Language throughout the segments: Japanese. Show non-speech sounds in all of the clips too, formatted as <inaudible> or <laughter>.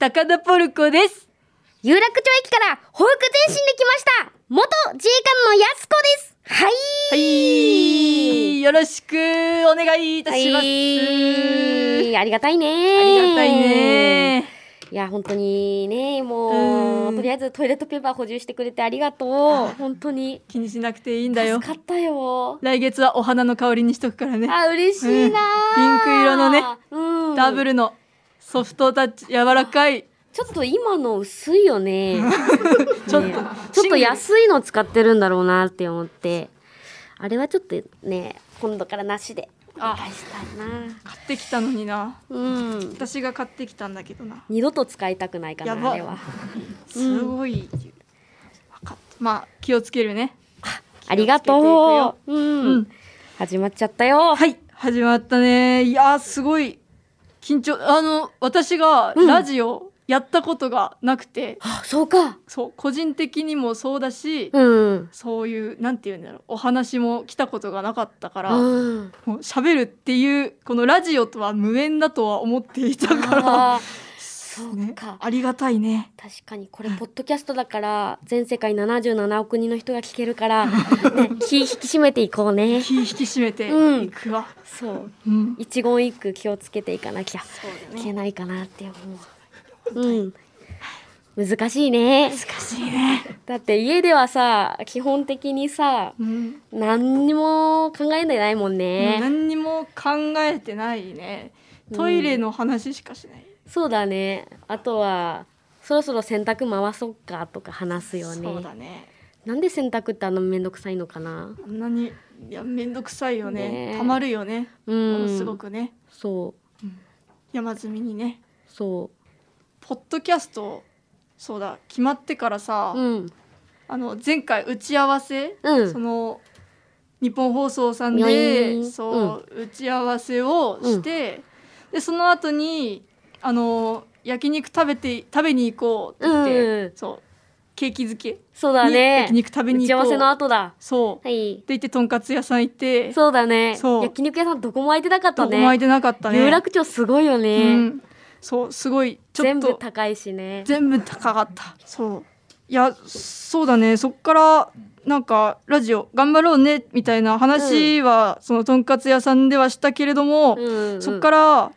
高田ポルコです。有楽町駅から保育前進できました元自衛官のやすこですはいはい。よろしくお願いいたします。はいありがたいねありがたいね。いや本当にねもうんうとりあえずトイレットペーパー補充してくれてありがとう本当に気にしなくていいんだよ助。かったよ来月はお花の香りにしとくからね。あ嬉しいな、うんピンク色のね、うん、ダブルのソフトタッチ、柔らかい。ちょっと今の薄いよね。<laughs> ちょっとねちょっと安いの使ってるんだろうなって思って。あれはちょっとね今度からなしで。お願いしたいな。買ってきたのにな。うん。私が買ってきたんだけどな。二度と使いたくないかなあれは。<laughs> すごい。わかった。まあ気をつけるね。ありがとう。うん、うん。始まっちゃったよ。はい、始まったね。いやー、すごい緊張。あの、私がうん。ラジオやったことがなくて、あそうか。そう、個人的にもそうだし、うん。そういう、なんて言うんだろう、お話も来たことがなかったから、うん。もう喋るっていう、このラジオとは無縁だとは思っていたから、あーそうねか、ありがたいね。確かにこれポッドキャストだから全世界77億人の人が聞けるから、<laughs> ね、気引き締めていこうね気引き締めていくわ。そううん。一言一句気をつけていかなきゃいけないかなって思う。うん。難しいね。難しいね。だって家ではさ、基本的にさ、うん。何にも考えてないもんね。何にも考えてないね。トイレの話しかしない。そうだね。あとは、そろそろ洗濯回そうかとか話すよそうね。だね。なんで洗濯ってあんなめんどくさいのかな？あんなにいやめんどくさいよね。ね。えたまるよね、うん。ものすごくね。そう、山積みにね。そポッドキャストそうだ。決まってからさ、う。うん。あの前回打ち合わせ、うん。その日本放送さんでん。そう、打ち合わせをして、でその後にあの焼肉食べて食べに行こうって言って、うんそう。ケーキ漬け。そうだにね。焼肉食べに行こう。打ち合わせの後だ。そう、はい。で。行ってとんかつ屋さん行って。そうだね。そう。焼肉屋さんどこも空いてなかったね。どこも空いてなかったね。有楽町すごいよね。うん、そうすごいちょっ全部と高いしね。全部高かった。そう。いやそうだね。そっからなんかラジオ頑張ろうねみたいな話は、そのとんかつ屋さんではしたけれども、うんうん。そっから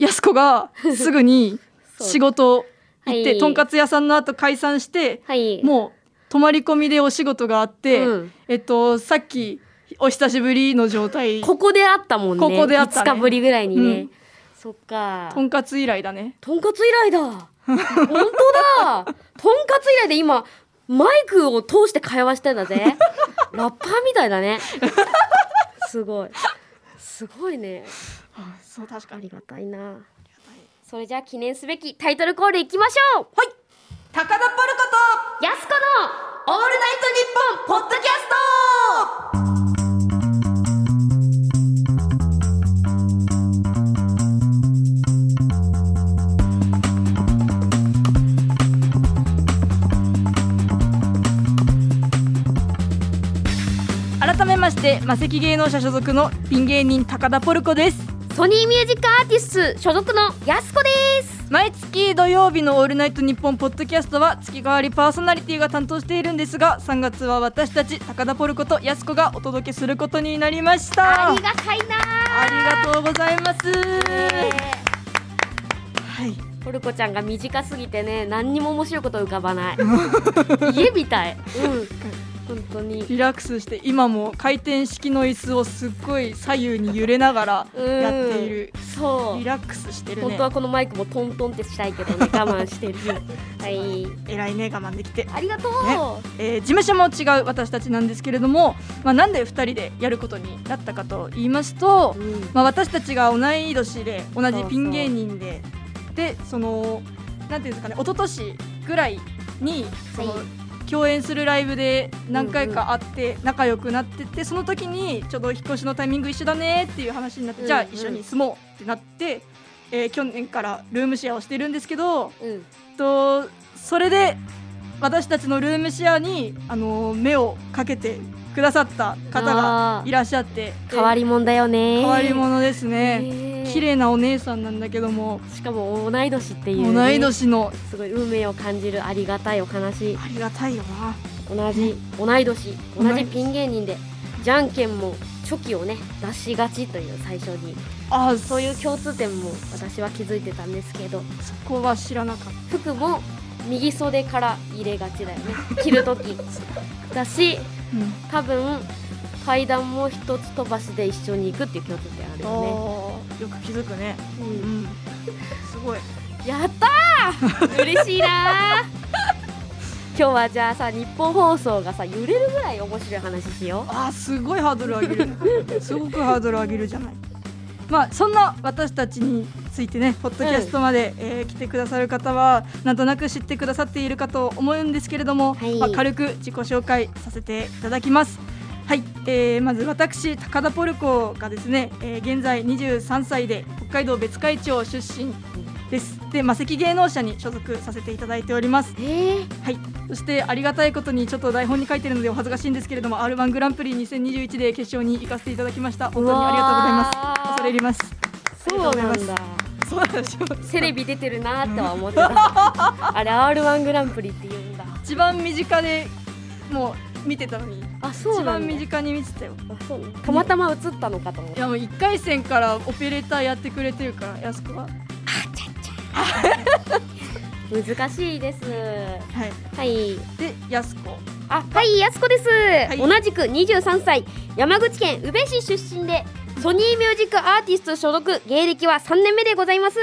やす子が <laughs> すぐに仕事行って、はいとんかつ屋さんの後解散してはい。もう泊まり込みでお仕事があって、うんえっとさっきお久しぶりの状態ここであったもんね。ここであったね5日ぶりぐらいにね。うんそっか。とんかつ以来だねとんかつ以来だ。本当だ。とんかつ以来で今、マイクを通して会話してんだぜ。<laughs> ラッパーみたいだね。すごい。すごいね。そう確かに。ありがたいな。それじゃあ記念すべきタイトルコールいきましょう。はい。高田ポルコとやすこのオールナイトニッポンポッドキャスト。改めましてマセキ芸能者所属のピン芸人高田ポルコですソニーミュージックアーティスト所属のやすこです。毎月土曜日の「オールナイトニッポン」ポッドキャストは月替わりパーソナリティが担当しているんですが3月は私たち高田ポルコとやすこがお届けすることになりました。ありがたいなありがとうございます、ねはい。ポルコちゃんが短すぎてね何にも面白いこと浮かばない。<laughs> 家みたい。うん本当に。リラックスして今も回転式の椅子をすっごい左右に揺れながらうん。やっている。そう。リラックスしてるね。本当はこのマイクもトントンってしたいけどね。我慢してる <laughs> はい。偉いね我慢できて。ありがとう、ね。えー事務所も違う私たちなんですけれども、まあ、なんで2人でやることになったかと言いますと、うん。まあ、私たちが同い年で同じピン芸人ででそのなんていうんですかね一昨年ぐらいにその、はい共演するライブで何回か会って仲良くなっててその時にちょうど引っ越しのタイミング一緒だねっていう話になって、うんじゃあ一緒に住もうってなって、えー去年からルームシェアをしてるんですけどうん。とそれで私たちのルームシェアにあの目をかけてくださった方がいらっしゃって。変わり者だよね。変わり者ですね。ね。綺麗なお姉さんなんだけども。しかも同い年っていう、ね、同い年の。すごい運命を感じるありがたいお話。ありがたいよな。同じ同い年。同じピン芸人で。じゃんけんもチョキをね出しがちという最初に。あそういう共通点も私は気づいてたんですけど。そこは知らなかっ服も右袖から入れがちだよね。着る時。<laughs> だし多分階段も一つ飛ばしで一緒に行くっていう共通点あるよあー。よく気づくね。ね、ううん。んすごい。やったー！嬉しいなー！<laughs> 今日はじゃあさ日本放送がさ揺れるぐらい面白い話しよあーすごいハードル上げる。すごくハードル上げるじゃないまあそんな私たちについてねポッドキャストまで、えー来てくださる方はなんとなく知ってくださっているかと思うんですけれども、はい。まあ、軽く自己紹介させていただきます。はい、えーまず私高田ポルコがですね、えー現在23歳で北海道別海町出身です。で魔石芸能者に所属させていただいております。うえー、はい、そしてありがたいことにちょっと台本に書いてるのでお恥ずかしいんですけれども R1 グランプリ2021で決勝に行かせていただきました。本当にありがとうございます。恐れ入ります。そうなんだ。そうなんですよ。テレビ出てるなーっては思ってた。あれ R1 グランプリって言うんだ。一番身近でもう見てたのに。あそう一番身近に見てたよ。あそうたまたま映ったのかと思っいたやもう1回戦からオペレーターやってくれてるからやす子は難しいです。はい。はい。でやす子あはいやすこです、い。同じく23歳。山口県宇部市出身でソニーミュージックアーティスト所属。芸歴は3年目でございます。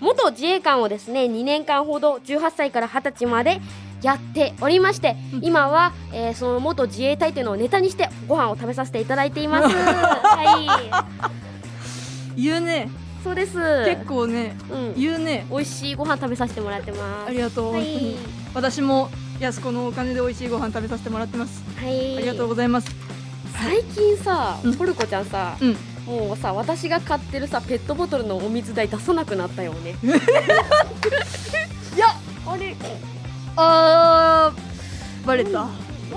元自衛官をですね2年間ほど18歳から20歳までやっておりまして、うん。今は、えーその元自衛隊というのをネタにしてご飯を食べさせていただいています。<laughs> は言うね。いそうです。結構ねうん。言うね。美味しいご飯食べさせてもらってます。ありがとうはい。本当に。私もやす子のお金で美味しいご飯食べさせてもらってます。はい。ありがとうございます。最近さ、うん。ポルコちゃんさ、うん。もうさ私が買ってるさペットボトルのお水代出さなくなったよね。<laughs> いやあれ。あーバレた。な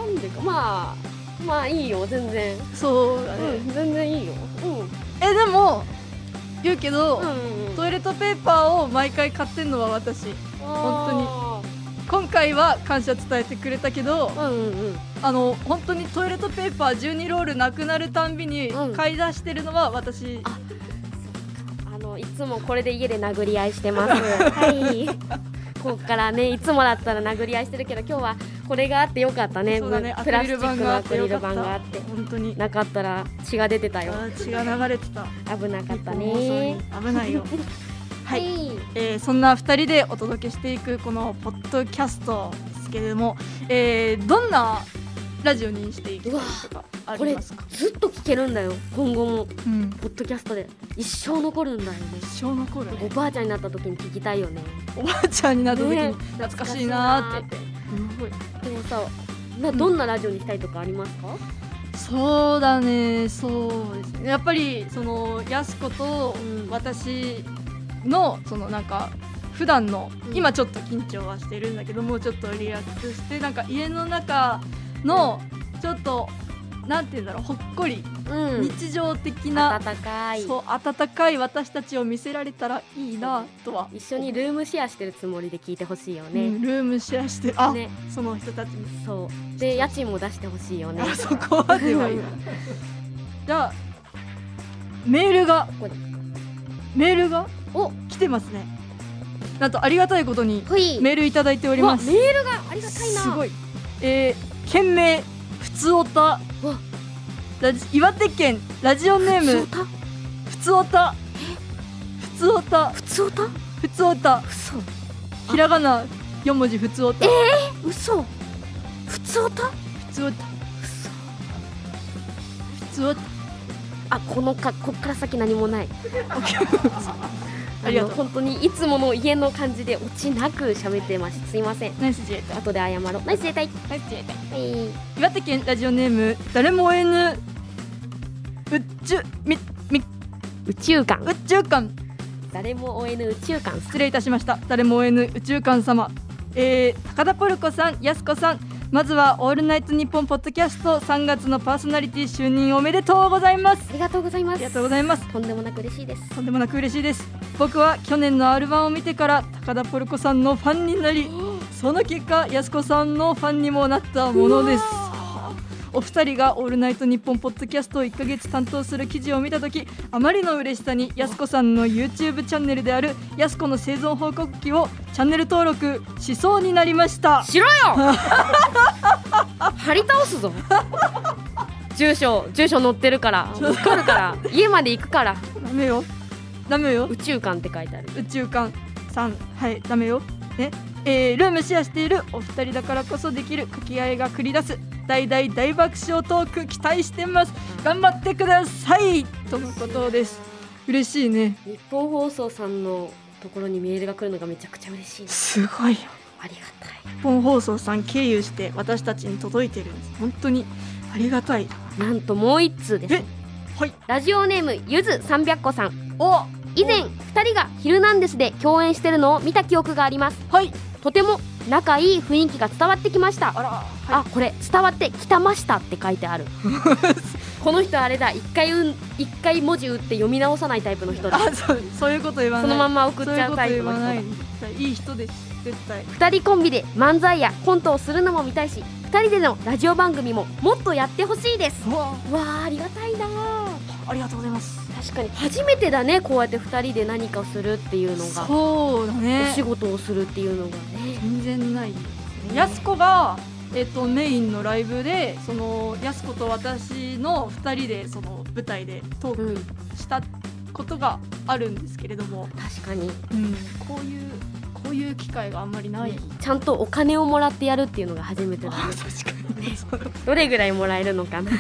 んでか。まあまあいいよ全然。そうだね、うん全然いいよ。えでも言うけど、うんうんうん。トイレットペーパーを毎回買ってんのは私。本今回は感謝伝えてくれたけど、当にうんうんうん。あの本当にトイレットペーパー12ロールなくなるたんびにうん。買い出してるのは私、ああのいつもこれで家で殴り合いしてます。はいこっからねいつもだったら殴り合いしてるけど今日はこれがあってよかったね。ね。アプラスチックのアクリル板があったて。本当に。なかったら血が出てたよ。血が流れてた。危なかったね。に危ないよ。<laughs> はい、い。えーそんな2人でお届けしていくこのポッドキャストですけれども、えーどんなラジオにしていきたいとかありますか、ずっと聞けるんだよ。今後も。うん、ポッドキャストで。一生残るんだよね。一生残るおばあちゃんになった時に聞きたいよね。おばあちゃんになった時にね。懐かしいなーって。懐すごい。でもさなどんなラジオにしたいとかありますか、そうだね。そうですね。やっぱりそのやす子とうん。私のそのなんか普段の、うん。今ちょっと緊張はしてるんだけどもうちょっとリラックスしてなんか家の中のちょっと、なんて言うんだろうほっこり、うん。日常的な温かい。そう温かい私たちを見せられたらいいなとは、一緒にルームシェアしてるつもりで聞いてほしいようね、んルームシェアしてあ、ね。その人たちに、そう。で家賃も出してほしいよね。あそこまでは <laughs> じゃあメールが。メールが？お。来てますね。なんとありがたいことにメールいただいております。メールがありがたいな。すごい。えー、件名ふつおた。ラジ岩手県ラジオネームふつおた？ふつおた。ふつおた。ふつおた？ふつおた。嘘。ひらがな四文字ふつおた。嘘。ふつおた？ふつおた。嘘。ふつおた。あこのかこっから先何もない <laughs> ありがとう。の本当にいつもの家の感じでオチなく喋ってます。すいません。ナイス自衛隊。後で謝ろう。ナイス自衛隊。ナイス自衛隊。はい。岩手県ラジオネーム誰も追えぬ宇宙みみ宇宙館。宇宙館。誰も追えぬ宇宙館失礼いたしました。誰も追えぬ宇宙館様。えー、高田ポルコさんやすこさんまずはオールナイトニッポンポッドキャスト3月のパーソナリティ就任おめでとうございます。ありがとうございます。ありがとうございます。とんでもなく嬉しいです。とんでもなく嬉しいです。僕は去年の R1 を見てから高田ポルコさんのファンになりその結果やす子さんのファンにもなったものですお二人が「オールナイトニッポン」ポッドキャストを1ヶ月担当する記事を見た時あまりの嬉しさにやす子さんの YouTube チャンネルであるやす子の生存報告記をチャンネル登録しそうになりました。しろよ！<laughs> 張り倒すぞ。住所住所載ってるから分かるから家まで行くから。ダメよ。ダメよ。宇宙館って書いてある。宇宙館さん。はいダメよね。えー、ルームシェアしているお二人だからこそできる掛け合いが繰り出す大大大爆笑トーク期待してます。頑張ってください。とのことです。嬉しいね。日本放送さんのところにメールが来るのがめちゃくちゃ嬉しいです。すごいよ。ありがたい。日本放送さん経由して私たちに届いてるんです。本当にありがたい。なんともう一通です。えはい。ラジオネームゆず300個さん。お以前2人が「ヒルナンデス」で共演してるのを見た記憶があります。はい。とても仲いい雰囲気が伝わってきました。あらあこれ伝わってきたましたって書いてある。<laughs> この人あれだ。一回うん一回文字打って読み直さないタイプの人だ。あそうそういうこと言わない。そのまま送っちゃうタイプの人だ。いい。人です。絶対二人コンビで漫才やコントをするのも見たいし二人でのラジオ番組ももっとやってほしいです。わ。あありがたいなありがとうございます確かに初めてだねこうやって二人で何かするっていうのが。そうだね。お仕事をするっていうのがね。全然ないですね。やす子がえっとメインのライブでそのやす子と私の2人でその舞台でトーうんクしたことがあるんですけれども、確かに。うん、こういうこういう機会があんまりない、ちゃんとお金をもらってやるっていうのが初めてだね。あ確かに。<laughs> どれぐらいもらえるのかな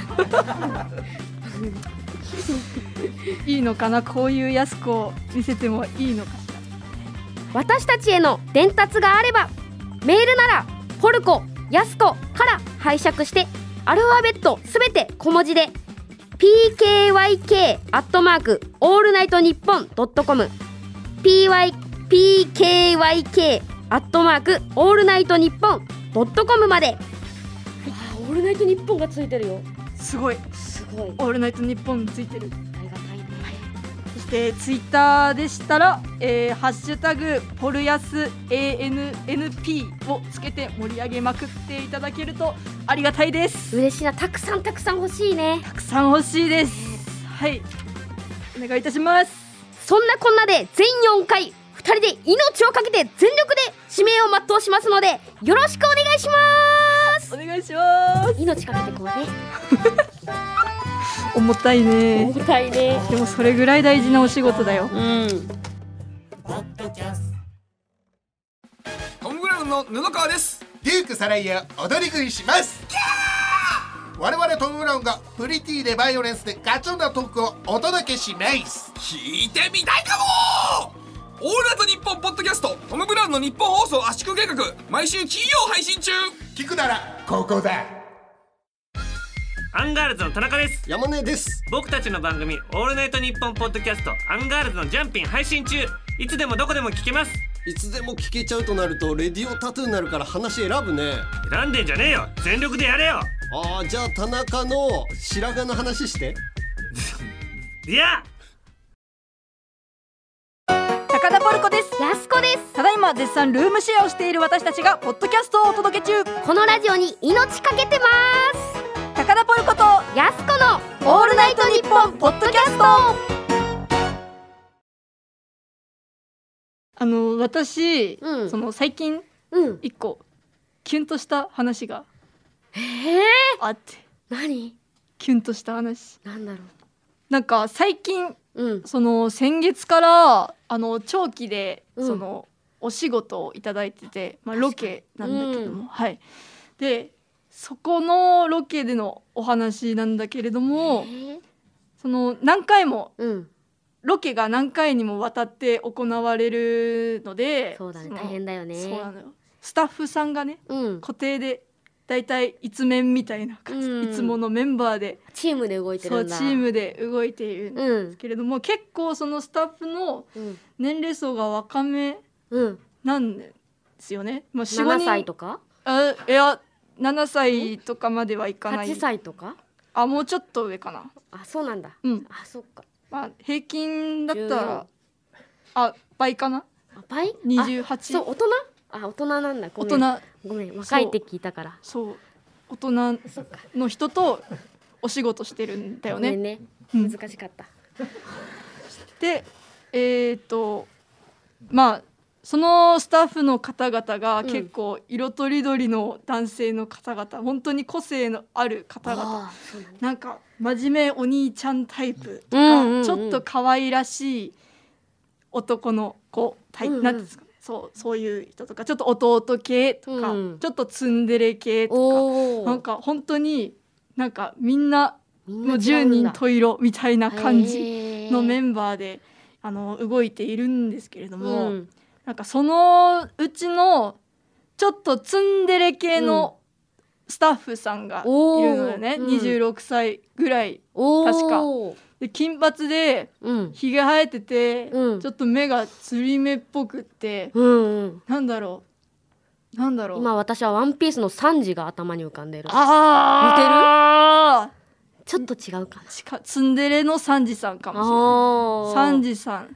<laughs> いいのかなこういうやす子を見せてもいいのか。し私たちへの伝達があればメールならポルコヤスコから拝借してアルファベットすべて小文字で PKYK アットマークオールナイトニッポンドットコム PYPKYK アットマークオールナイトニッポンドットコムまで。オールナイトニッポンがついてるよ。らすごい。すごい「オールナイトニッポン」ついてるそしてツイッターでしたら「えーハッシュタグポルヤス ANNP」をつけて盛り上げまくっていただけるとありがたいです。嬉しいな。たくさんたくさん欲しいね。たくさん欲しいです。はい。お願いいたします。そんなこんなで全4回2人で命をかけて全力で使命を全うしますのでよろしくお願いします。お願いします。命かけてこうね <laughs> 重たいね。重たいね。でもそれぐらい大事なお仕事だよ。うん。トム・ブラウンの布川です。デュークサライヤ踊り食いします。我々トム・ブラウンがプリティでバイオレンスでガチョンなトークをお届けします。聞いてみたいかも！オールナイトニッポンポッドキャストトム・ブラウンの日本放送圧縮計画毎週金曜配信中。聞くならここだアンガールズの田中です。山根です。僕たちの番組「オールナイトニッポン」ポッドキャスト「アンガールズのジャンピン」配信中。いつでもどこでも聞けます。いつでも聞けちゃうとなるとデジタルタトゥーになるから話選ぶね。選んでんじゃねえよ。全力でやれよ。あーじゃあ田中の白髪の話して。<laughs> いや！高田ポルコです。やすこです。ただいま絶賛ルームシェアをしている私たちがポッドキャストをお届け中。このラジオに命かけてます高田ポルコとやすこのオールナイトニッポンポッドキャスト。あの私、うん。その最近うん。一個キュンとした話がえー、あって。何？キュンとした話。なんだろなんか最近ううん。その先月からあの長期でうん。その、お仕事をいただいてて、まあ、ロケなんだけども、うん。はい。でそこのロケでのお話なんだけれどもえーその何回もうん。ロケが何回にもわたって行われるのでそうだね。の大変だよね。そうなのよ。スタッフさんがねうん。固定でだいたい一面みたいな感じ、うん。いつものメンバーでチームで動いてるんだ。チームで動いているんでうんすけれども、結構そのスタッフのうん。年齢層が若めうん。なんですよね。まあ、4 7 5人歳とか？あいや7歳とかまではいかない。8歳とか？あもうちょっと上かな。あそうなんだ。うん。あそっか。まあ平均だった14らあ倍かな？あ倍？28あそう大人？あ大人なんだ。ご大人。ごめん。若いって聞いたから。そう。大人の人とお仕事してるんだよね。ね。うん。難しかった。でえっ、とまあそのスタッフの方々がうん。結構色とりどりの男性の方々、本当に個性のある方々。なんか真面目お兄ちゃんタイプとか、うんうんうん。ちょっと可愛らしい男の子タイプ、うんうん。なんですかね。そうそういう人とかちょっと弟系とか、うんちょっとツンデレ系とかなんか本当になんかみんなもう10な違うんだ。人十色みたいな感じのメンンバーであの動いているんですけれども、うんなんかそのうちのちょっとツンデレ系のスタッフさんがいるのよね、うん。26歳ぐらい確か。で金髪でうん。ひげ生えてて、うん。ちょっと目がつり目っぽくって、うんうん。なんだろう。なんだろう。今私はワンピースのサンジが頭に浮かんでる。ああちょっと違うかな。似てるツンデレのサンジさんかもしれない。サンジさん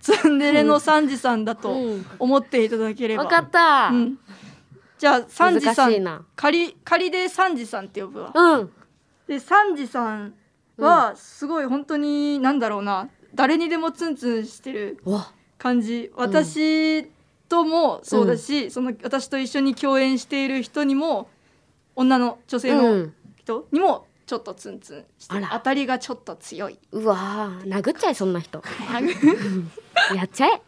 ツンデレのサンジさんだとうん。思っていただければ、わかった。うん、じゃあサンジさん仮仮でサンジさんって呼ぶわ。うん。でサンジさんはすごい本当になんだろうな。誰にでもツンツンしてるわ。感じ。私ともそうだし、その私と一緒に共演している人にも女の女性うのん。人にもちょっとツンツンしてるあら。当たりがちょっと強い。うわー殴っちゃえそんな人。殴 <laughs> やっちゃえ。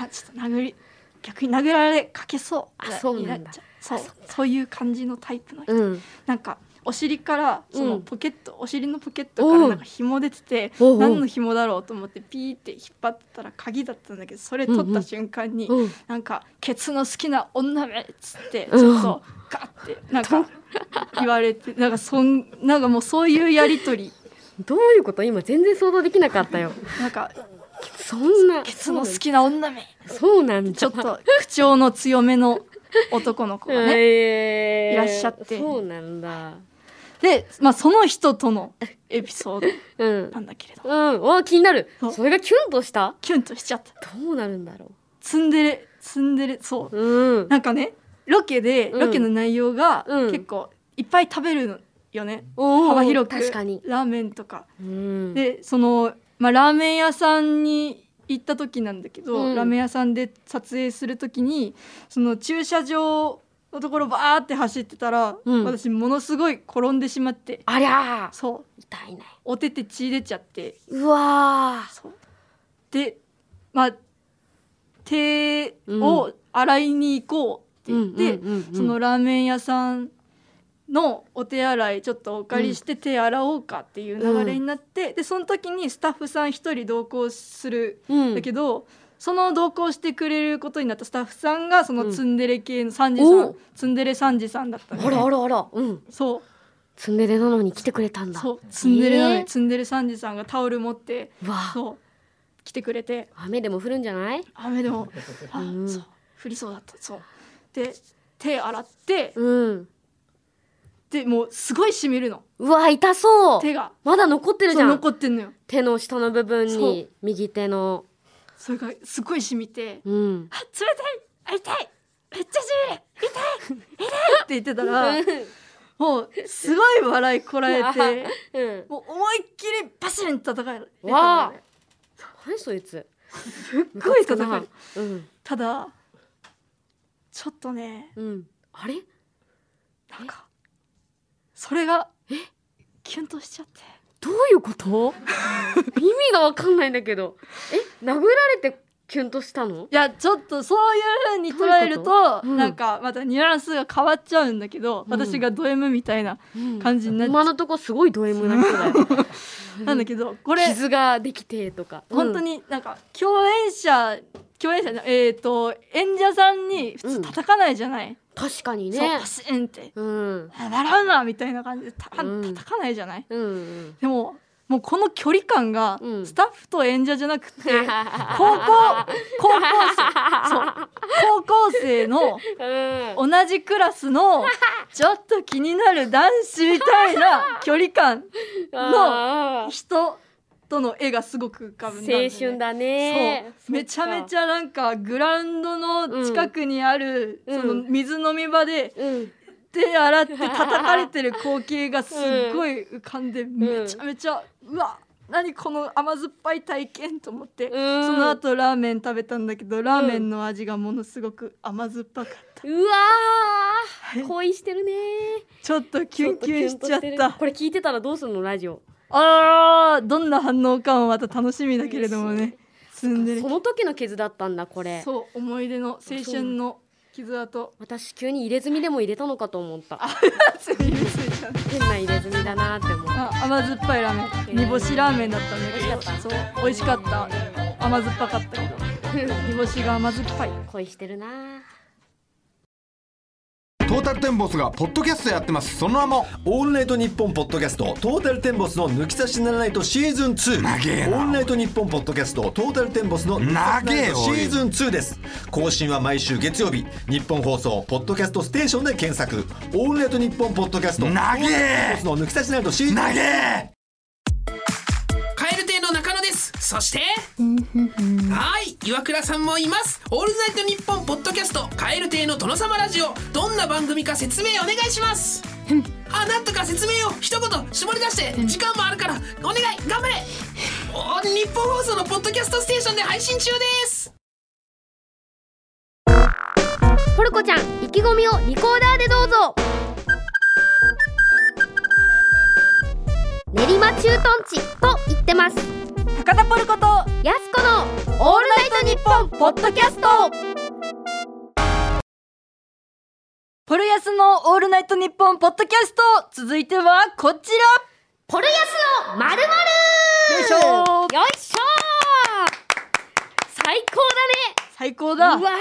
あちょっと殴り逆に殴られかけそう。あそうなんだ。っちゃそう。そう。いう感じのタイプの人、うん。なんかお尻からそのうん。ポケット、お尻のポケットからなんか紐出てて、おうおう。何の紐だろうと思ってピーって引っ張ったら鍵だったんだけどそれ取った瞬間に、うんなんかケツの好きな女めっつってちうん。ょっとガッてなんか <laughs> 言われてなんかそんなんかもうそういうやりとり。どういうこと？今全然想像できなかったよ。なんかそんな。ケツの好きな女め。そうなんだ。ちょっと口調の強めの男の子がね。えーいらっしゃって。そうなんだ。で、まあ、その人とのエピソード <laughs> うん。なんだけれど。うん。わ気になる。それがキュンとした？キュンとしちゃった。どうなるんだろツンデレツンデレそうう。うん。なんかねロケでうん。ロケの内容がうん。結構いっぱい食べるのよね、幅広く。確かに。ラーメンとか、うん。でその、まあ、ラーメン屋さんに行った時なんだけど、うん。ラーメン屋さんで撮影する時にその駐車場のところバーって走ってたら、うん。私ものすごい転んでしまって。ありゃー。そう。痛いね。お手手血出ちゃって。うわー。そう。でまあ手を洗いに行こうって言って、うんうんうんうんそのラーメン屋さんのお手洗いちょっとお借りして手洗おうかっていう流れになって、でその時にスタッフさん一人同行するうん。んだけど、その同行してくれることになったスタッフさんがそのツンデレ系のサンジさん、おツンデレサンジさんだったの。あらあらあらうん。そう。ツンデレなのに来てくれたんだ。そう。ツンデレなのに、えー。ツンデレサンジさんがタオル持ってそう。来てくれて。雨でも降るんじゃない？雨でも。<laughs> あ、うん。そう。降りそうだった。そうで手洗ってうん。でもうすごい染みるの。うわ痛そう。手が。まだ残ってるじゃん。残ってんのよ。手の下の部分そに右手の。それがすごい染みてうん「あ冷たいあ痛いめっちゃ染みる痛い痛い!」って言ってたらもうすごい笑いこらえてうん。もう思いっきりバシン叩かれたわあ。のね何そいつ。すっごい叩かれるうん。ただちょっとね。うん。あれ？なんかそれがキュンとしちゃって。どういうこと？<laughs> 意味がわかんないんだけど。え？殴られてキュンとしたの？いやちょっとそういう風に捉えるととうん。なんかまたニュアンスが変わっちゃうんだけど、うん。私がド M みたいなうん。感じになっちゃ今のとこすごいド M な人だよう <laughs> なんだけどこれ傷ができてとか。本当になんか共演者共演者じゃえっ、と演者さんに普通叩かないじゃない、確かにそうねパシンって。うん「笑うな」みたいな感じでたうん。叩かないじゃない、うんうん。でももうこの距離感がうん。スタッフと演者じゃなくて、<laughs> 高校高校生。そう。高校生のうん。同じクラスのちょっと気になる男子みたいな距離感あー。人との絵がすごく浮かぶ。んだ、青春だね。そう。めちゃめちゃゃなんかグラウンドの近くにある、うん。その水飲み場でうん。手洗って叩かれてる光景がすっごい浮かんで、めちゃめちゃうわ何この甘酸っぱい体験と思って、うん。その後ラーメン食べたんだけどラーメンの味がものすごく甘酸っぱかった、うわー恋してるね。ちょっとキュンキュンしちゃった。これ聞いてたらどうするのラジオ？あーどんな反応かもまた楽しみだけれどもね。その時の傷だったんだこれ。そう思い出の青春の傷跡。私急に入れ墨でも入れたのかと思った。つい入れすぎちゃう変な入れ墨だなって思う。あ甘酸っぱいラーメン。煮干しラーメンだったんだけど。美味しかった。そう美味しかった。甘酸っぱかった。けど煮干しが甘酸っぱい。恋してるなトータルテンボスがポッドキャストやってます。その名もオールナイトニッポンポッドキャストトータルテンボスの抜き差しならないとシーズン2長えなオールナイトニッポンポッドキャストトータルテンボスの抜き差しならない。とシーズン2です。更新は毎週月曜日日本放送ポッドキャストステーションで検索。オールナイトニッポンポッドキャスト投げトータルテンボスの抜き差しならないとシーズン2そしてはい岩倉さんもいます。オールナイトニッポンポッドキャストカエル亭の殿様ラジオ。どんな番組か説明お願いします。あなんとか説明を一言絞り出して時間もあるからお願い頑張れ。お日本放送のポッドキャストステーションで配信中です。ポルコちゃん意気込みをリコーダーでどうぞ。練馬駐屯地と言ってます高田ポルコとやすこのオールナイトニッポンポッドキャスト。ポルヤスのオールナイトニッポンポッドキャスト。続いてはこちポルヤスのまるまるらよいしょ。よいしょ。最高最高だ。だねうわ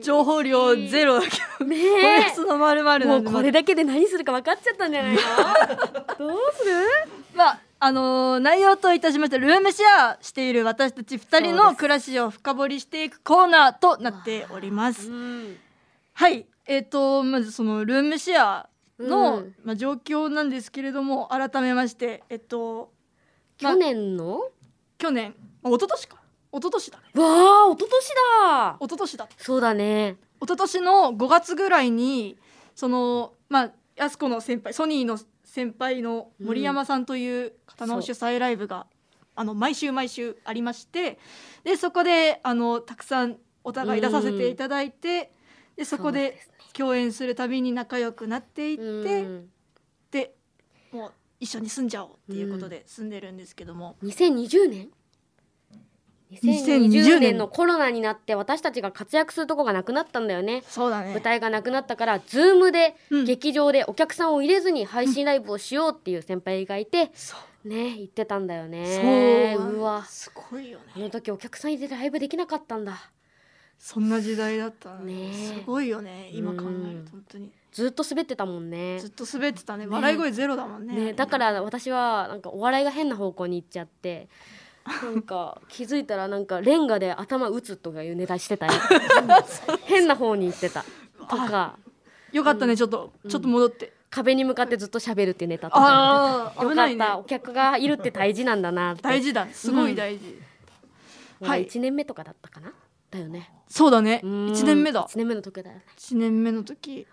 <laughs> 情報量ゼロだけど。ーねポルヤえスのまるまるもうんこれだけで何するか分かっちゃったんじゃないの？どうする？<laughs> まああのー内容といたしましてルームシェアしている私たち2人の暮らしを深掘りしていくコーナーとなっております。うん。はい。えっ、とまずそのルームシェアの、うん。まあ、状況なんですけれども改めましてえっと、まあ去年の？わ去年。あ一昨年か。一昨年だね。あ一昨年だ。一昨年だそうだね。一昨年の5月ぐらいにそのまあやす子の先輩ソニーの先輩の森山さんという方の主催ライブが、あの毎週毎週ありましてでそこであのたくさんお互い出させていただいて、でそこでそうで共演するたびに仲良くなっていって、うんでもう一緒に住んじゃおうっていうことで住んでるんですけども、2020年？2020 2020年。のコロナになって私たちが活躍するとこがなくなったんだよね。そうだね。舞台がなくなったからズームでうん。劇場でお客さんを入れずに配信ライブをしようっていう先輩がいてそう。ね言ってたんだよね。そう。うわ。すごいよね。あの時お客さん入れてライブできなかったんだ。そんな時代だったねすごいよね今考えるうん。と本当に。ずっと滑ってたもんね。ずっと滑ってたね。笑い声ゼロだもんねね。だから私はなんかお笑いが変な方向に行っちゃってなんか気づいたらなんかレンガで頭打つとかいうネタしてたよ。<laughs> 変な方に行ってた。とか。よかったね。ちょっとちょっと戻って。壁に向かってずっと喋るってネタとか。よかった。お客がいるって大事なんだなって。大事だ。すごい大事。ははい。い1年目とかだったかな？だよね。そうだね。うん。1年目だ。1年目の時だよね。1年目の時。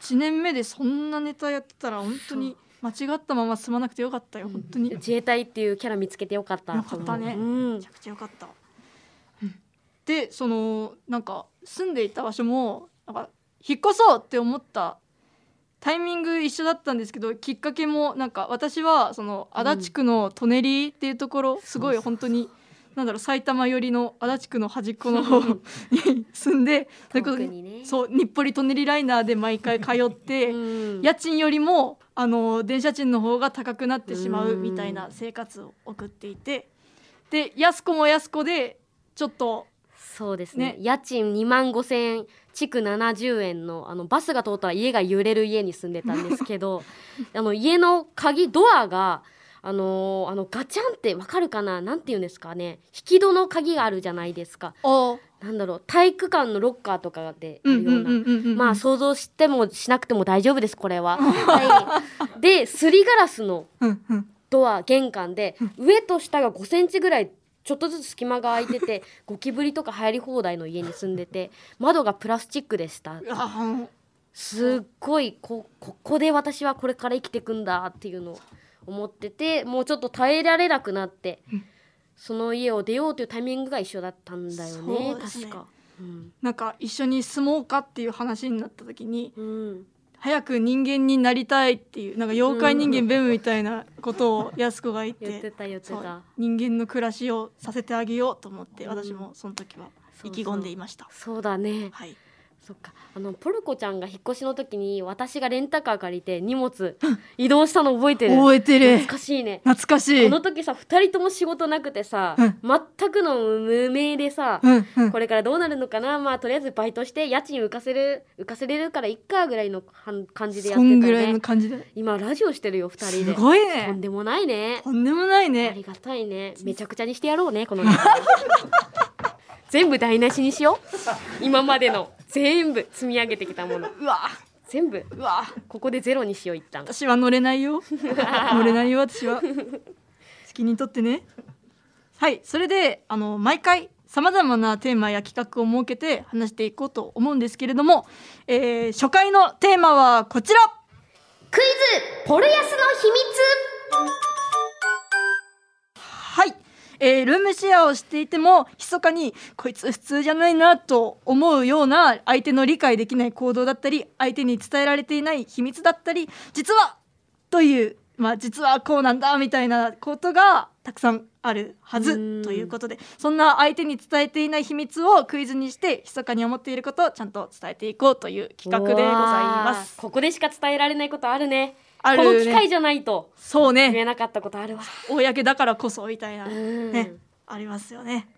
1年目でそんなネタやってたら本当に間違ったまま済まなくてよかったよ本当に。め自衛隊っていうキャラ見つけてよかった。よかったね。うん。ちゃくちゃよかった。うん。でそのなんか住んでいた場所もなんか引っ越そうって思ったタイミング一緒だったんですけどきっかけもなんか私はその足立区の舎人っていうところすごい本当になんだろう埼玉寄りの足立区の端っこの <laughs> 方に住んでそれこね。そう日暮里舎人ライナーで毎回通って、<laughs> うん。家賃よりもあの電車賃の方が高くなってしまうみたいな生活を送っていてで安子も安子でちょっとそうですね。ね。家賃2万5千円築70円のあのバスが通ったら家が揺れる家に住んでたんですけど <laughs> あの家の鍵ドアがあのーあのガチャンってわかるかな？なんて言うんですかね？引き戸の鍵があるじゃないですか。おなんだろう体育館のロッカーとかであるようんな、まあ想像してもしなくても大丈夫ですこれは。<laughs> はい、ですりガラスのドア玄関で上と下が5センチぐらいちょっとずつ隙間が空いてて <laughs> ゴキブリとか入り放題の家に住んでて窓がプラスチックでした。すっごいこここで私はこれから生きていくんだっていうのを思っててもうちょっと耐えられなくなってその家を出ようというタイミングが一緒だったんだよねね。確か。うん。なんか一緒に住もうかっていう話になった時にうん。早く人間になりたいっていうなんか妖怪人間ベムみたいなことをやす子が言って言ってた言ってた。人間の暮らしをさせてあげようと思ってうん私もその時は意気込んでいました。そうだね。はい、そっか。あのポルコちゃんが引っ越しの時に私がレンタカー借りて荷物 <laughs> 移動したの覚えてる。覚えてる。懐かしいね。懐かしい。この時さ2人とも仕事なくてさ、うん。全くの無名でさ、うんうん。これからどうなるのかな？まあとりあえずバイトして家賃浮かせる浮かせれるからいっかぐらいの感じでやってたそんぐらいのね感じで？今ラジオしてるよ2人すでごいとんねでもないね。とんでもないあねりがたいね。めちゃくちゃにしてやろうねこの <laughs> 全部台無しにしよう。今までの全部積み上げてきたもの。うわ。全部。うわ。ここでゼロにしよう一旦。私は乗れないよ。<laughs> 乗れないよ私は。責任取ってね。はいそれであの毎回さまざまなテーマや企画を設けて話していこうと思うんですけれども、えー初回のテーマはこちら。クイズポルヤスの秘はい、えールームシェアをしていても密かにこいつ普通じゃないなと思うような相手の理解できない行動だったり相手に伝えられていない秘密だったり実はというまあ実はこうなんだみたいなことがたくさんあるはずうんということでそんな相手に伝えていない秘密をクイズにして密かに思っていることをちゃんと伝えていこうという企画でございます。ここでしか伝えられないことあるねあるこの機会ねじゃないとそうね。言えなかったことあるわ。公だからこそみたいな、うん。ね、ありますよね。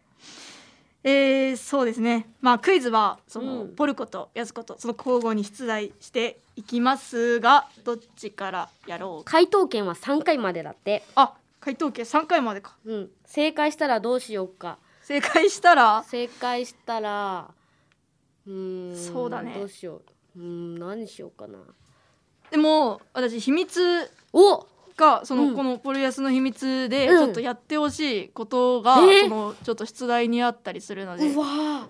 えー、そうですね。まあクイズはその、うん。ポルコとヤスコとその交互に出題していきますが、どっちからやろう？か。回答権は3回までだって。あ、回答権三回までか。うん。正解したらどうしようか。正解したら？正解したらうーんそうだね。どうしよう。うーん何しようかなでも私秘密お。がその、うん。このポルヤスの秘密でちうん。ょっとやってほしいことが、えー。そのちょっと出題にあったりするので。う。わー。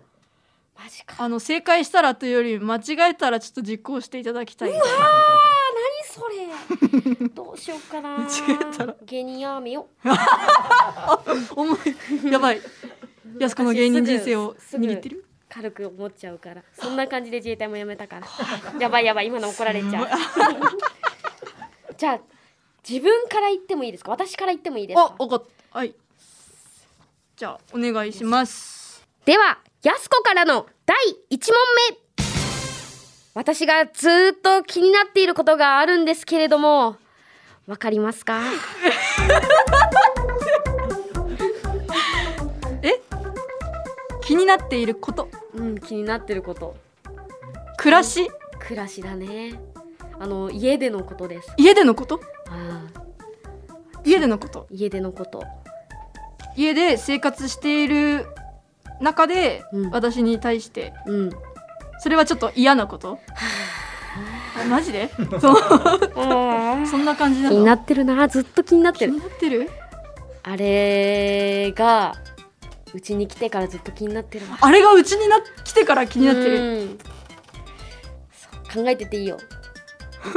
マジか。あの正解したらというより間違えたらちょっと実行していただきたい。あー。何それ。<laughs> どうしようかな。間違えたら。芸人やめよ重いやばい。やすこの芸人人生を握ってる？軽く思っちゃうから。そんな感じで自衛隊もやめたから。やばいやばい今の怒られちゃう。<laughs> じゃあ自分から言ってもいいですか？私から言ってもいいですか？あ、わかった。はい。じゃあお願いします。ではやすこからの第1問目。私がずーっと気になっていることがあるんですけれどもわかりますか？<laughs> え？気になっていること、うん気になってること。暮らし、暮らしだね。あの家でのことです。家でのこと、家でのこと、家でのこと。家で生活している中で、うん。私に対して。うん。それはちょっと嫌なこと？あ。マジで？そう。そんな感じなの？気になってるな。ずっと気になってる。気になってる？あれがうちに来てからずっと気になってるわ。あれがうちにな来てから気になってる。うん。そう考えてていいよ。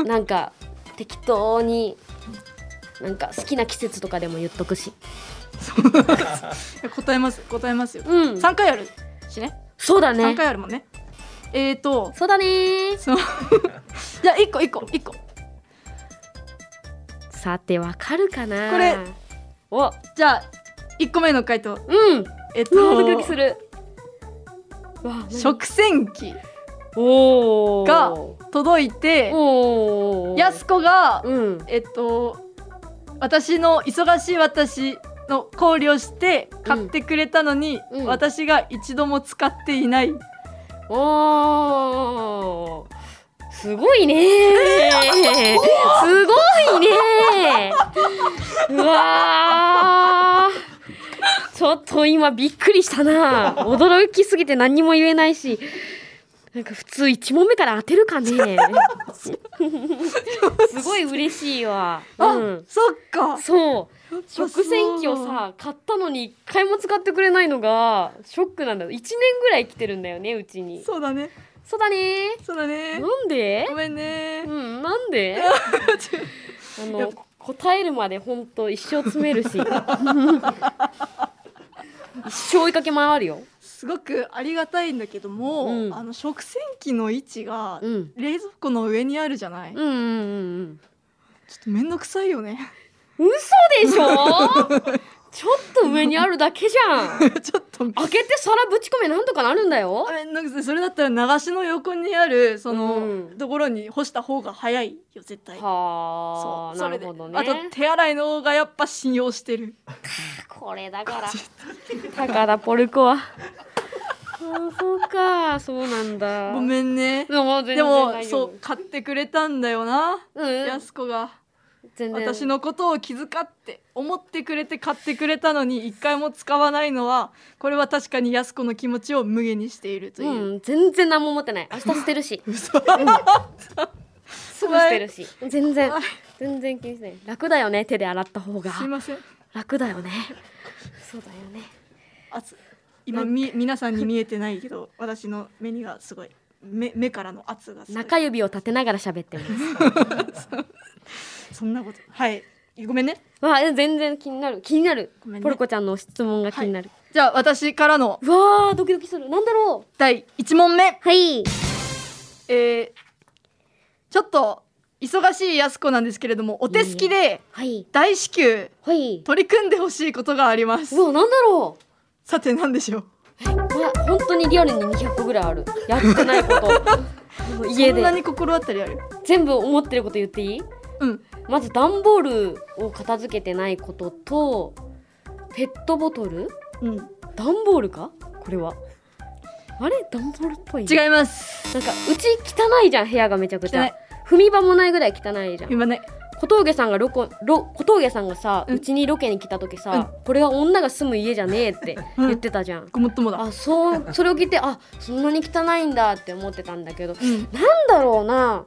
なんか適当になんか好きな季節とかでも言っとくし。<laughs> 答えます答えますよ。うん。三回あるしね。そうだ三ね回あるもんね。えーと、そうだね。ーそう。<laughs> じゃあ一個一個一個。さてわかるかな？これ。おじゃあ一個目の回答。うんえっう。わドキドキとする。食洗機。が届いて、やすこが、うん。えっと私の忙しい私の考慮して買ってくれたのに、うん。私が一度も使っていない。おー。すごいね。<laughs> すごいね。うわーちょっと今びっくりしたな。驚きすぎて何にも言えないし。なんか普通1問目から当てるかね。すごい嬉しいわ。あ、うん。そっか。そう。ぱ食洗機をさ買ったのに一回も使ってくれないのがショックなんだ。1年ぐらい来てるんだよねうちに。そうだね。そうだね。そうだね。なんで？ごめんね。うんなんで？<laughs> あの答えるまでほんと一生詰めるし <laughs> 一生追いかけ回るよ。すごくありがたいんだけども、うん。あの食洗機の位置がうん。冷蔵庫の上にあるじゃない、うんうんうんうん。ちょっとめんどくさいよね。嘘でしょ？<laughs> ちょっと上にあるだけじゃん。<laughs> ちょっと。開けて皿ぶち込めなんとかなるんだよ。めんどくさいそれだったら流しの横にあるその、うん。ところに干した方が早いよ絶対。はあなるほどね。あと手洗いの方がやっぱ信用してる。<laughs> これだから。高田ポルコは。<laughs> あそうか。そうなんだ。ごめんね。でもそう買ってくれたんだよな、うん。やす子が私のことを気遣って思ってくれて買ってくれたのに一回も使わないのはこれは確かにやす子の気持ちを無限にしているという、うん全然何も思ってない。明日捨てるし、<laughs> うんすぐ捨てるし。全然。全然気にしない。楽だよね手で洗った方が。すいません。楽だよね。そうだよね。圧今み皆さんに見えてないけど私の目にがすごい目目からの圧が中指を立てながら喋ってます。<laughs> そんなこと。はい。ごめんね。わあ全然気になる。気になる、ごめんね。ポルコちゃんの質問が気になる、じゃあ私からの。うわードキドキする。なんだろう。第1問目。はい。えー、ちょっと忙しいやす子なんですけれどもお手すきではい。大至急はい。取り組んでほしいことがあります。うわなんだろう。さて何でしょうまあ、本当にリアルに200個ぐらいある。やってないこと。<laughs> 家で。そんなに心当たりある？全部思ってること言っていい？うん。まず段ボールを片付けてないこととペットボトル？うん。段ボールか？これは。あれ？段ボールっぽい？違います。なんかうち汚いじゃん部屋がめちゃくち汚い。ゃ踏み場もないぐらい汚いじゃん。今ね小峠さんがロコロ小峠さんがさうち、にロケに来た時さ、これは女が住む家じゃねえって言ってたじゃん、ごもっともだ。あそうそれを聞いてあそんなに汚いんだって思ってたんだけどうん。なんだろうな。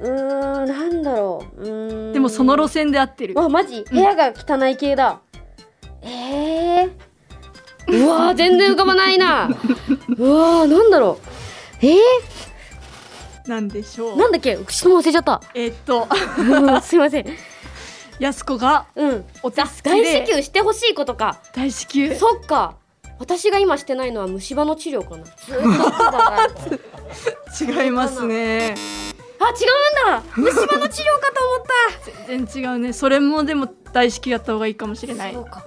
うーんなんだろう。うーん。でもその路線で合ってる。わマジ？部屋が汚い系だ、えー、うわー全然浮かばないな。<laughs> うわーなんだろう。えなんでしょー、う。なんだっけ？質問忘れちゃった。えーっと。うんすいません。やす子がうん。お手すき大で至急してほしいことか。大至急？そっか。私が今してないのは虫歯の治療かな。<laughs> 違いますね。<laughs> あ違うんだ。虫歯の治療かと思った。全然違うね。それもでも大至急やった方がいいかもしれない。そうか。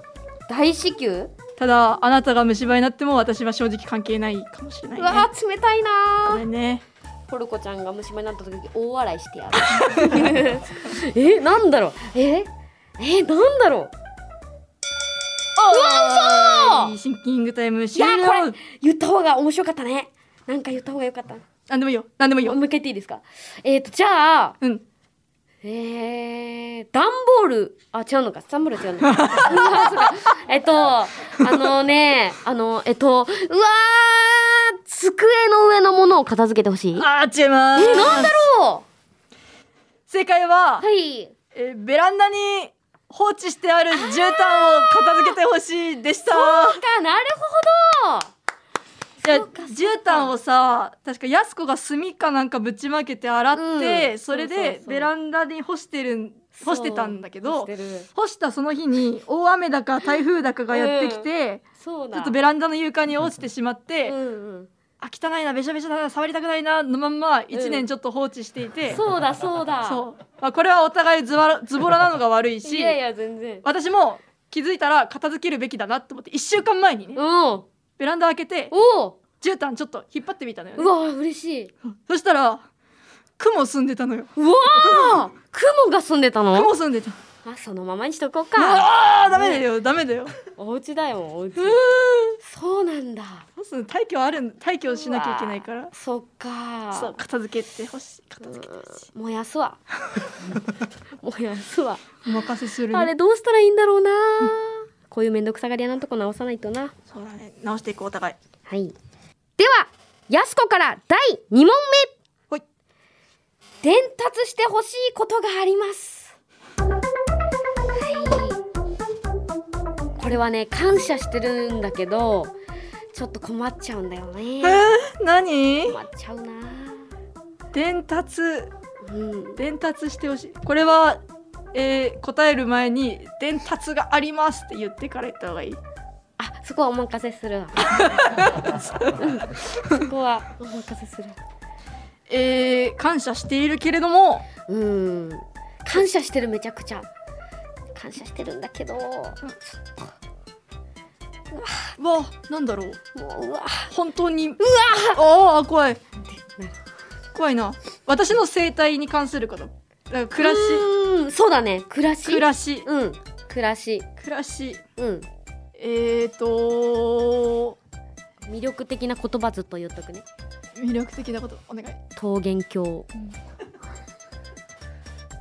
大至急？ただあなたが虫歯になっても私は正直関係ないかもしれないうねわー冷たいなねポルコちゃんが虫歯になった時大笑いしてやる。<laughs> えなんだろう？ええなんだろう？はいシンキングタイムい終了。やこれ言った方が面白かったね。なんか言った方がよかった。なんでもいいよ。なんでもいいよ。もう一回言っていいですか？えっ、ー、とじゃあうん。えー、段ボールあ違うのか。段ボール違うのか。<laughs> えっとあのねあのえっとうわー机の上のものを片付けてほしい？あー違います。えなんだろ正解はう、はい。えーベランダに放置してある絨毯を片付けてほしいでした。そうかなるほど。いや絨毯をさ確かやす子が炭かなんかぶちまけて洗って、うん。それでベランダに干してるん干してたんだけど干したその日に大雨だか台風だかがやってきて、そうだ。ちょっとベランダの床に落ちてしまって、うんうんあ汚いなべしゃべしゃだな触りたくないなのまんま1年ちょっと放置していて、そうだそうだ。そうまあ、これはお互いズボラズボラなのが悪いしいやいや全然。私も気づいたら片付けるべきだなと思って1週間前にねう。んベランダ開けておお絨毯ちょっと引っ張ってみたのよね。うわ嬉しい。そしたら雲住んでたのよ。うわー雲が住んでたの？雲住んでた。あそのままにしとこううかわーダメだよ。ダメだよ。お家だよお家。そうなんだ。すんの退去ある退去しなきゃいけないから。そっか。そう片付けてほしい。片付けてほし燃やすわ。燃やすわ。<laughs> いお任せするねあれどうしたらいいんだろうな。こういうめんどくさがり屋なんとこ直さないとな。そうだね。直していこうお互い。はい。ではやすこから第2問目伝達してほしいことがあります。はい。これはね感謝してるんだけどちょっと困っちゃうんだよね。えー、何？困っちゃうな。伝達。うん。伝達してほしい。これは、えー答える前に「伝達があります」って言ってから言った方がいい。あそこはお任せするわ。<laughs> そこはお任せするえー、感謝しているけれども。うん。感謝してるめちゃくちゃ。感謝してるんだけど。もうわなんだろう。ううわ。本当に。うわ。ああ怖い。怖いな。私の生態に関すること。だから暮らし。うんそうだね。暮らし。暮らし。うん。暮らし。暮らし。うん。えーと魅力的な言葉ずっと言っとくね魅力的なことお願い。桃源郷。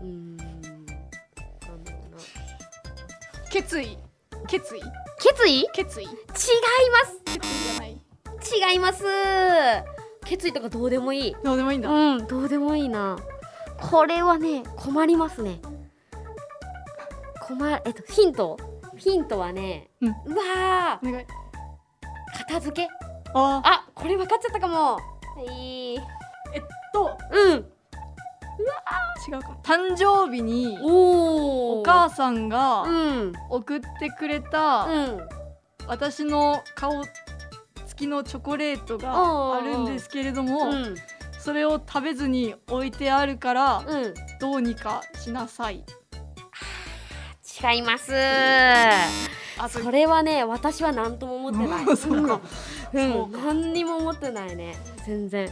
うん。なんだろうな。決意。決意。決意？違い決意ます。決意じゃない。違います。決意とかどうでもいい。どうでもいいんだ、うん。どうでもいいな。これはね困りますね。困えっとヒント。ヒントはね、うん。うわー。お願い。片付け。ああこれ分かっちゃったかもはい。えっとうん。違うかも誕生日におお母さんがうん。送ってくれたうん。私の顔付きのチョコレートがあるんですけれども、うん。それを食べずに置いてあるからうん。どうにかしなさい。違います。それはね私は何とも思ってない。<laughs> もうん何にも思ってないね。全然。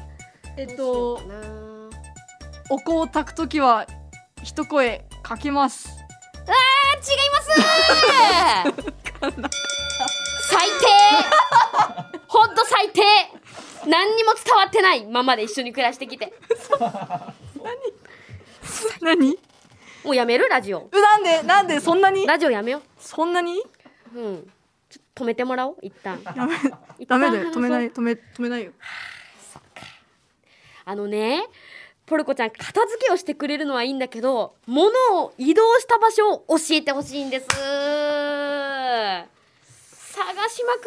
えっとお香を炊くときは一声かけます。違います。最低。ほんと最低。何にも伝わってないままで一緒に暮らしてきて。何？もうやめる？ラジオ。うなんで？なんで？そんなに？ラジオやめよそんなに？ううん止めてもらおう一旦。やめ一ダメだよ止めない止め止めないよ。あのねポルコちゃん片付けをしてくれるのはいいんだけど物を移動した場所を教えてほしいんです。探しまく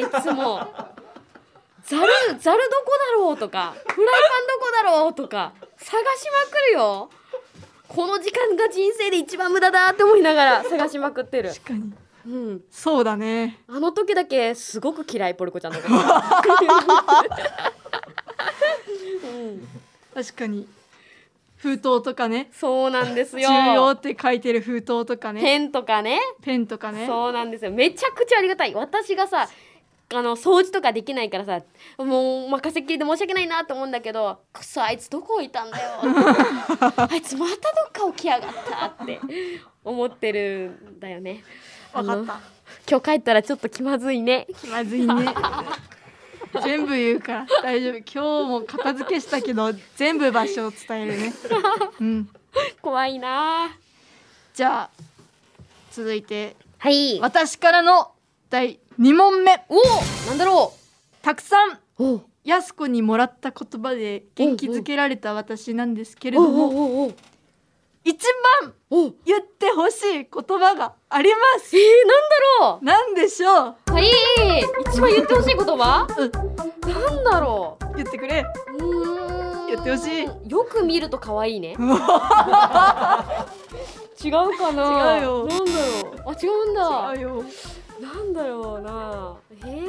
るいつも。ざるざるどこだろうとかフライパンどこだろうとか探しまくるよ。この時間が人生で一番無駄だって思いながら探しまくってる。確かにうん。そうだね。あの時だけすごく嫌いポルコちゃんのことうん確かに。封筒とかね。そうなんですよ。重要って書いてる封筒とかね。ペンとかね。ペンとかね。そうなんですよ。めちゃくちゃありがたい。私がさあの掃除とかできないからさもう任せっきりで申し訳ないなと思うんだけどくそあいつどこ置いたんだよ。<laughs> あいつまたどっか置きやがったって思ってるんだよねあのわかった。今日帰ったらちょっと気まずいね。気まずいね。<laughs> 全部言うから。大丈夫。今日も片付けしたけど全部場所を伝えるね。<laughs> うん。怖いな。じゃあ続いて。はい。私からの第2問目。おおなんだろたくさんやす子にもらった言葉で元気づけられた私なんですけれおども一番言ってほしい言葉があります。えー、なんだろなんでしょう。うはい。一番言ってほしい言葉？うん。なんだろう。言ってくれ。うーん。言ってほしい。よく見ると可愛いね。<laughs> 違うかな。違うよ。なんだろう。あ違うんだ。違うよ。なんだろうな。え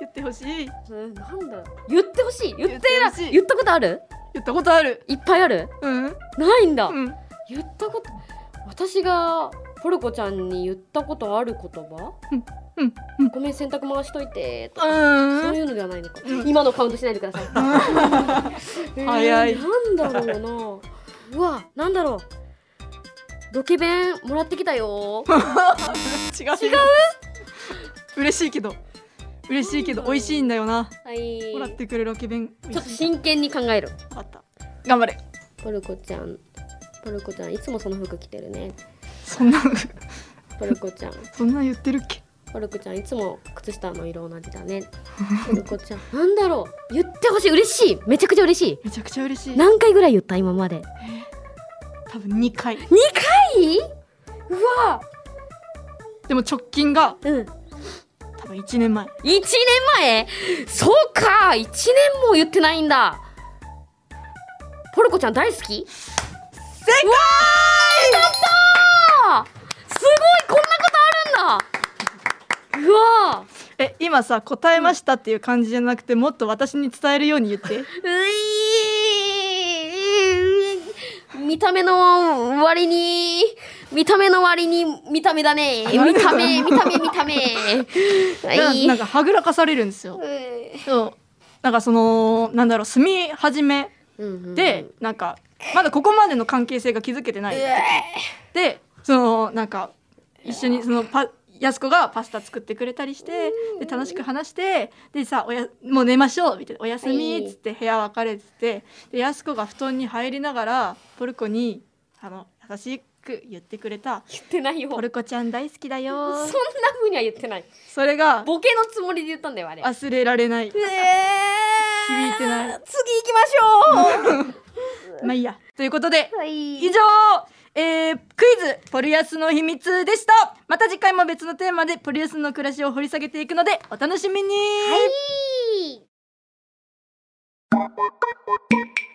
言ってほしい。ー、うんなんだ言ってほしい。言ってな言ってほしい。言ったことある？言ったことある。いっぱいある？うん。ないんだ、うん言ったこと私がポルコちゃんに言ったことある言葉？うんうんごめん洗濯回しといてとか、うん。そういうのではないのか、うん。今のカウントしないでください、えー早い。なんだろうな。うわなんだろう。ロケ弁もらってきたよ。<laughs> 違う。違う嬉しいけど。嬉しいけど美味しいんだよな。はい。もらってくれるロケ弁。ちょっと真剣に考える。分かった。頑張れ。ポルコちゃんポルコちゃんいつもその服着てるね。そんなポルコちゃん。そんな言ってるっけ？ポルコちゃんいつも靴下の色同じだね。ポルコちゃんなんだろう。言ってほしい。嬉しい。めちゃくちゃ嬉しめちゃくちゃ嬉しい。い何回ぐらい言った今まで？多分2回。2回？うわ。でも直近がうん。多分1年前。1年前？そうか。1年も言ってないんだ。ポルコちゃん大好き？正解やったーすごいこんなことあるんだうわえ今さ答えましたっていう感じじゃなくてもっと私に伝えるように言って。うい見た目の割に見た目の割に見た目だね。見た目見た目見た目。<laughs> はい。ななんかはぐらかされるんですよ。そう。なんかそのなんだろう住み始めでなんかまだここまでの関係性が築けてないでそのなんか一緒にそのパやす子がパスタ作ってくれたりしてで楽しく話してでさおやもう寝ましょうみたいな「おやすみ」っつって部屋別れててでやす子が布団に入りながらポルコにあの優しく言ってくれた。言ってない「よポルコちゃん大好きだよ。そんな風には言ってない」それがボケのつもりで言ったんだよあれ。忘れられない。え響いてない。次行きましょう <laughs> まあいいや。ということではい。以上、えー、クイズポルヤスの秘密でした。また次回も別のテーマでポルヤスの暮らしを掘り下げていくのでお楽しみに、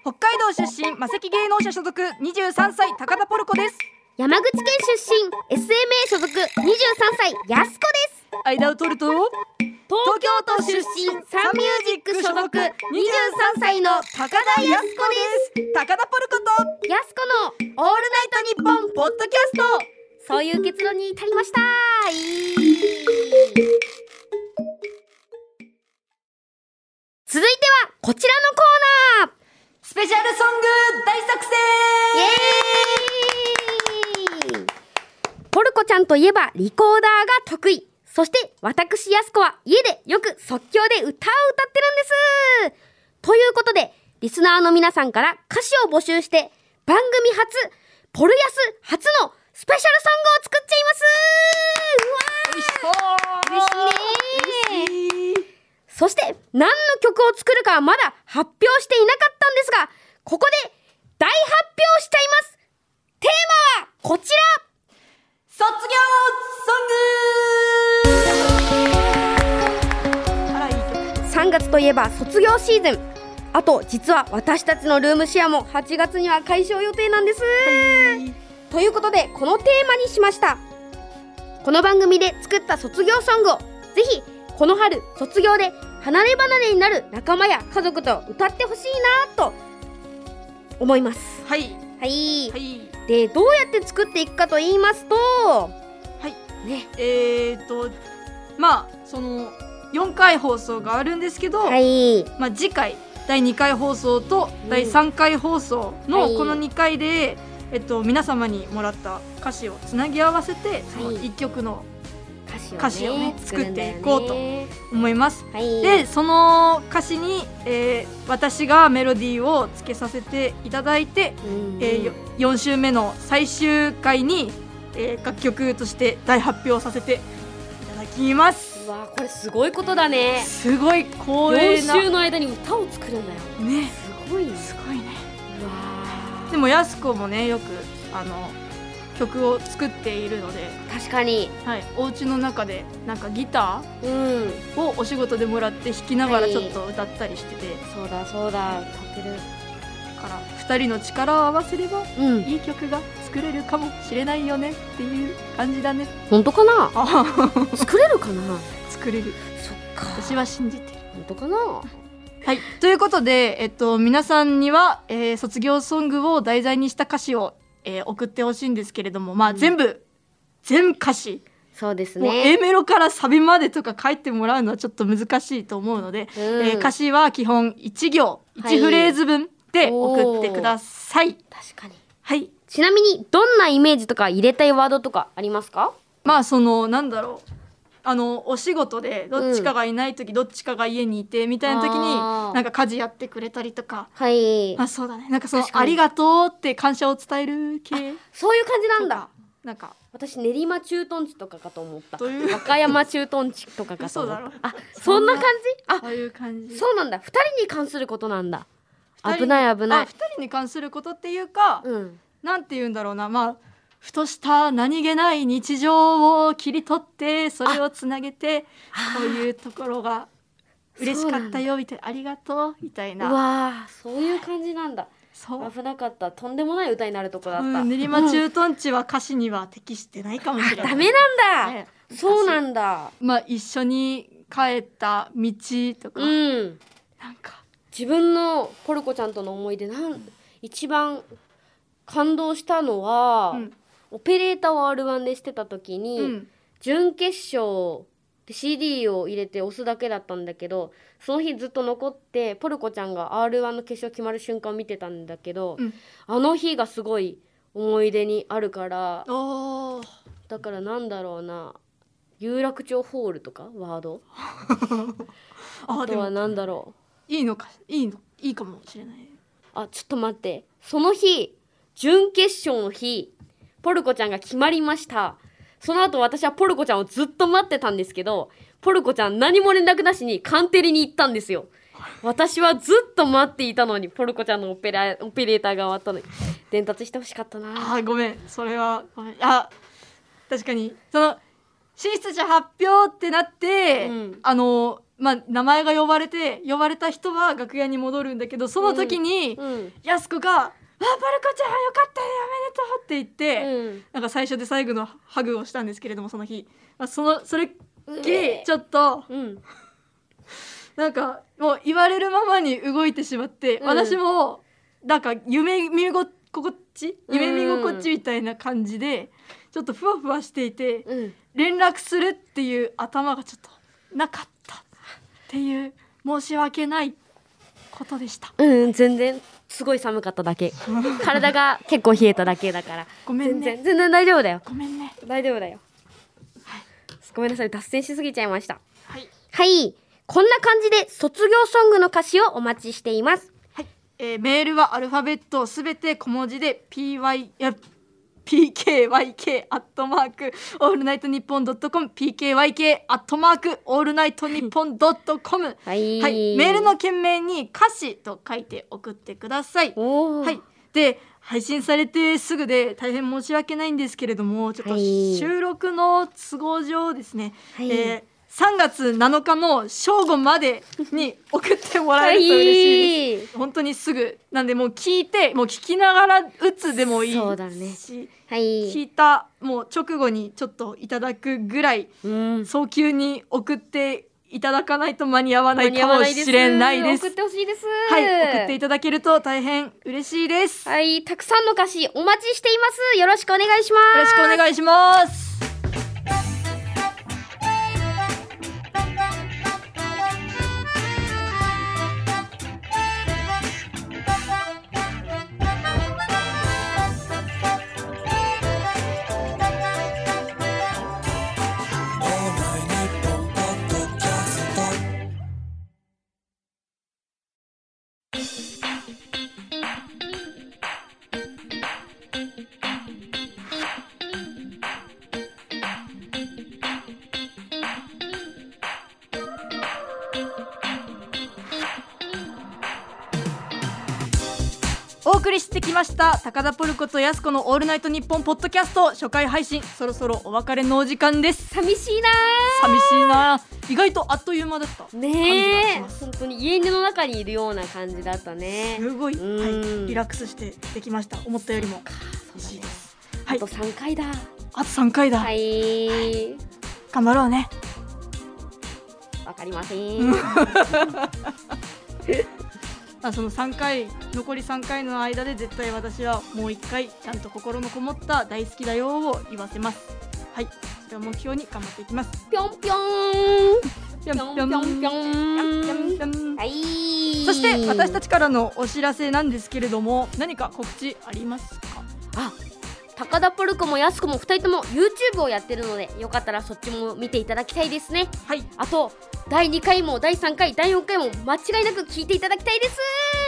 北海道出身魔石芸能者所属23歳高田ポルコです。山口県出身 SMA 所属23歳やすこです間を取ると東東京都出身サンミュージック所属23歳の高田やすこです。高田ポルコとやすこのオールナイトニッポンポッドキャスト。そういう結論に至りました。続いてはこちらのコーナー。スペシャルソング大作戦。イエーイ。ポルコちゃんといえばリコーダーが得意そして私やすこは家でよく即興で歌を歌ってるんです。ということでリスナーの皆さんから歌詞を募集して番組初ポルヤス初のスペシャルソングを作っちゃいます。うわー。嬉しい。ねそして何の曲を作るかはまだ発表していなかったんですば卒業シーズン。あと実は私たちのルームシェアも8月には解消予定なんです、ということでこのテーマにしました。この番組で作った卒業ソングをぜひこの春卒業で離れ離れになる仲間や家族と歌ってほしいなと思います。はい。はい、はい。でどうやって作っていくかと言いますとはい。ね。えーとまあその4回放送があるんですけど、はい。まあ、次回第2回放送と第3回放送はい。のこの2回で、えっと、皆様にもらった歌詞をつなぎ合わせてそのはい1曲の歌詞をねね作っていこうと思います。はい。でその歌詞に、えー私がメロディーをつけさせていただいて、うん。えーよ4週目の最終回に、えー楽曲として大発表させていただきます。うわこれすごいことだね。すごい光栄4な週の間に歌を作るんだよ。ね。すごいね。すごいね。でもやす子もねよくあの曲を作っているので、確かに。はい、お家の中でなんかギタうん。ーをお仕事でもらって弾きながらはい。ちょっと歌ったりしてて、そうだそうだ。歌ってるから2人の力を合わせればうん。いい曲が作れるかもしれないよねっていう感じだね。本当かな？あ作れるかな？作れる。そっか。私は信じてる。本当かな？はい。ということで、えっと、皆さんには、えー卒業ソングを題材にした歌詞を、えー送ってほしいんですけれどもまあ全部、全歌詞。そうですね。A メロからサビまでとか書いてもらうのはちょっと難しいと思うので、うん。えー歌詞は基本1行はい1フレーズ分で送ってください。確かに。はい、ちなみにどんなイメージとか入れたいワードとかありますか？まあそのなんだろう。あのお仕事でどっちかがいない時、どっちかが家にいてみたいな時になんか家事やってくれたりとか。はい。あそうだね。なんかそのありがとうって感謝を伝える系。そういう感じなんだ。なんか。私練馬駐屯地とかかと思った。和歌山駐屯地とかかと思った。あそんな感じ？あそういう感じ。そうなんだ。二人に関することなんだ危ない危ない。あ二人に関することっていうか、うん。なんて言うんだろうな。まあふとした何気ない日常を切り取ってそれをつなげてこういうところが嬉しかったよみたいな。ありがとうみたいうなわーそういう感じなんだ。危なかった。とんでもない歌になるとこだった、うん練馬駐屯地は歌詞には適してないかもしれない。ダメなんだ、ね。そうなんだ。まあ一緒に帰った道とか、うん。なんか自分のポルコちゃんとの思い出なん一番感動したのは、うん。オペレーターを R1 でしてた時に、うん。準決勝で CD を入れて押すだけだったんだけどその日ずっと残ってポルコちゃんが R1 の決勝決まる瞬間を見てたんだけど、うん。あの日がすごい思い出にあるからだからなんだろうな有楽町ホールとかワード？<laughs> あとはなんだろういいのかいいのいいかもしれない。あちょっと待って。その日準決勝の日ポルコちゃんが決まりました。その後私はポルコちゃんをずっと待ってたんですけどポルコちゃん何も連絡なしにカンテレに行ったんですよ。私はずっと待っていたのにポルコちゃんのオペラオペレーターが終わったのに。伝達してほしかったな。あーごめん。それはごめん。あ確かに。その進出者発表ってなって、うん。あのまあ名前が呼ばれて呼ばれた人は楽屋に戻るんだけどその時に、うんやす子が「あパルコちゃんよかったねおめでとう」って言って、うん。なんか最初で最後のハグをしたんですけれどもその日、まあ、そのそれっきりちょっとうん。なんかもう言われるままに動いてしまって、うん。私もなんか夢見ご心地うん。夢見心地みたいな感じでちょっとふわふわしていてうん。連絡するっていう頭がちょっとなかったっていう申し訳ないことでした。うん全然。すごい寒かっただけ。体が結構冷えただけだから。ごめん全ね然。全然大丈夫だよ。ごめんね。大丈夫だよ。ごめんなさい脱線しすぎちゃいました。はい、はい。こんな感じで卒業ソングの歌詞をお待ちしています。はい。えーメールはアルファベットすべて小文字で PY いや PKYK アットマークオールナイトニッポンドットコム PKYK アットマークオールナイトニッポンドットコムはい。はい、メールの件名に歌詞と書いて送ってください。はい、で配信されてすぐで大変申し訳ないんですけれどもちょっとはい。収録の都合上ですね、はい。えー3月7日の正午までに送ってもらえると嬉しいです。本当にすぐなんでもう聞いてもう聞きながら打つでもいいし、そうだねはい聞いたもう直後にちょっといただくぐらいうん早急に送っていただかないと間に合わないかもしれないです。送ってほしいですはい、送っていただけると大変嬉しいです。よはいたくさんの歌詞お待ちしていますよろしくお願いしますろしくお願いします。してきました。高田ポルコとやすこのオールナイトニッポンポッドキャスト初回配信。そろそろお別れのお時間です。寂しいな寂しいな意外とあっという間だった。ー。ねえ本当に家の中にいるような感じだったね。すごい、うん。はい、リラックスしてできました。思ったよりも。嬉しいです。はい。あと3回だ。あと3回だ、はい。頑張ろうね。わかりません <laughs> まあ、その3回残り3回の間で絶対私はもう1回ちゃんと心のこもった大好きだよを言わせます。はい。それを目標に頑張っていきます。ぴょんぴょんぴょんぴょんぴょんぴょんぴょん。はい。そして私たちからのお知らせなんですけれども何か告知ありますか？あ高田ポルコもやすこも2人とも YouTube をやってるのでよかったらそっちも見ていただきたいですね。はい。あと第2回も第3回第4回も間違いなく聞いていただきたいです。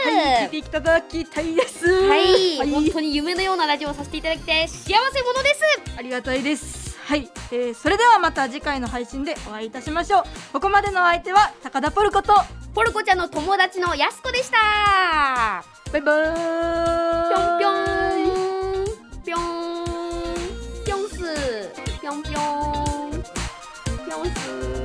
はい聞いていただきたいです。はい、はい。本当に夢のようなラジオをさせていただきたい。幸せ者です。ありがたいです。はい、えー、それではまた次回の配信でお会いいたしましょう。ここまでのお相手は高田ポルコとポルコちゃんの友達のやすこでした。バイバーイ。ぴょんぴょん彪，彪死，彪彪彪死